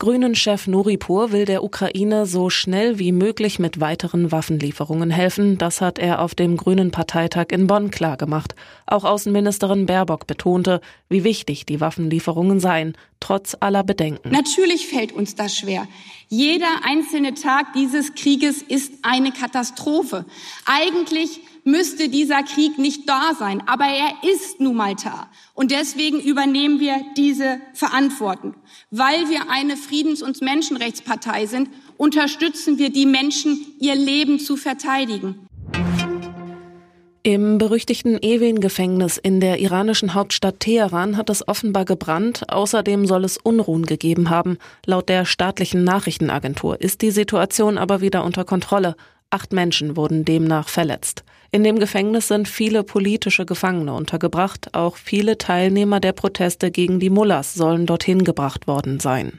Grünen-Chef Nuripur will der Ukraine so schnell wie möglich mit weiteren Waffenlieferungen helfen. Das hat er auf dem Grünen Parteitag in Bonn klargemacht. Auch Außenministerin Baerbock betonte, wie wichtig die Waffenlieferungen seien, trotz aller Bedenken. Natürlich fällt uns das schwer. Jeder einzelne Tag dieses Krieges ist eine Katastrophe. Eigentlich müsste dieser Krieg nicht da sein, aber er ist nun mal da. Und deswegen übernehmen wir diese Verantwortung. Weil wir eine Friedens- und Menschenrechtspartei sind, unterstützen wir die Menschen, ihr Leben zu verteidigen. Im berüchtigten Evin-Gefängnis in der iranischen Hauptstadt Teheran hat es offenbar gebrannt. Außerdem soll es Unruhen gegeben haben. Laut der staatlichen Nachrichtenagentur ist die Situation aber wieder unter Kontrolle. Acht Menschen wurden demnach verletzt. In dem Gefängnis sind viele politische Gefangene untergebracht. Auch viele Teilnehmer der Proteste gegen die Mullahs sollen dorthin gebracht worden sein.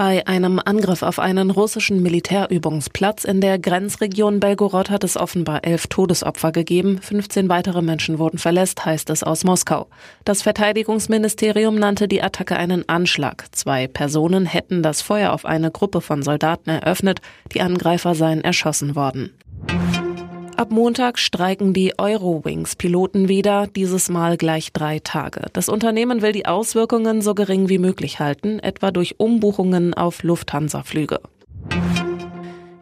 Bei einem Angriff auf einen russischen Militärübungsplatz in der Grenzregion Belgorod hat es offenbar elf Todesopfer gegeben. 15 weitere Menschen wurden verletzt, heißt es aus Moskau. Das Verteidigungsministerium nannte die Attacke einen Anschlag. Zwei Personen hätten das Feuer auf eine Gruppe von Soldaten eröffnet. Die Angreifer seien erschossen worden. Ab Montag streiken die Eurowings-Piloten wieder, dieses Mal gleich drei Tage. Das Unternehmen will die Auswirkungen so gering wie möglich halten, etwa durch Umbuchungen auf Lufthansa-Flüge.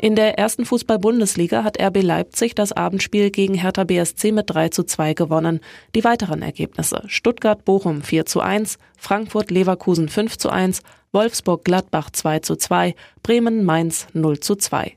In der ersten Fußball-Bundesliga hat RB Leipzig das Abendspiel gegen Hertha BSC mit 3 zu 2 gewonnen. Die weiteren Ergebnisse Stuttgart-Bochum 4 zu 1, Frankfurt-Leverkusen 5 zu 1, Wolfsburg-Gladbach 2 zu 2, Bremen-Mainz 0 zu 2.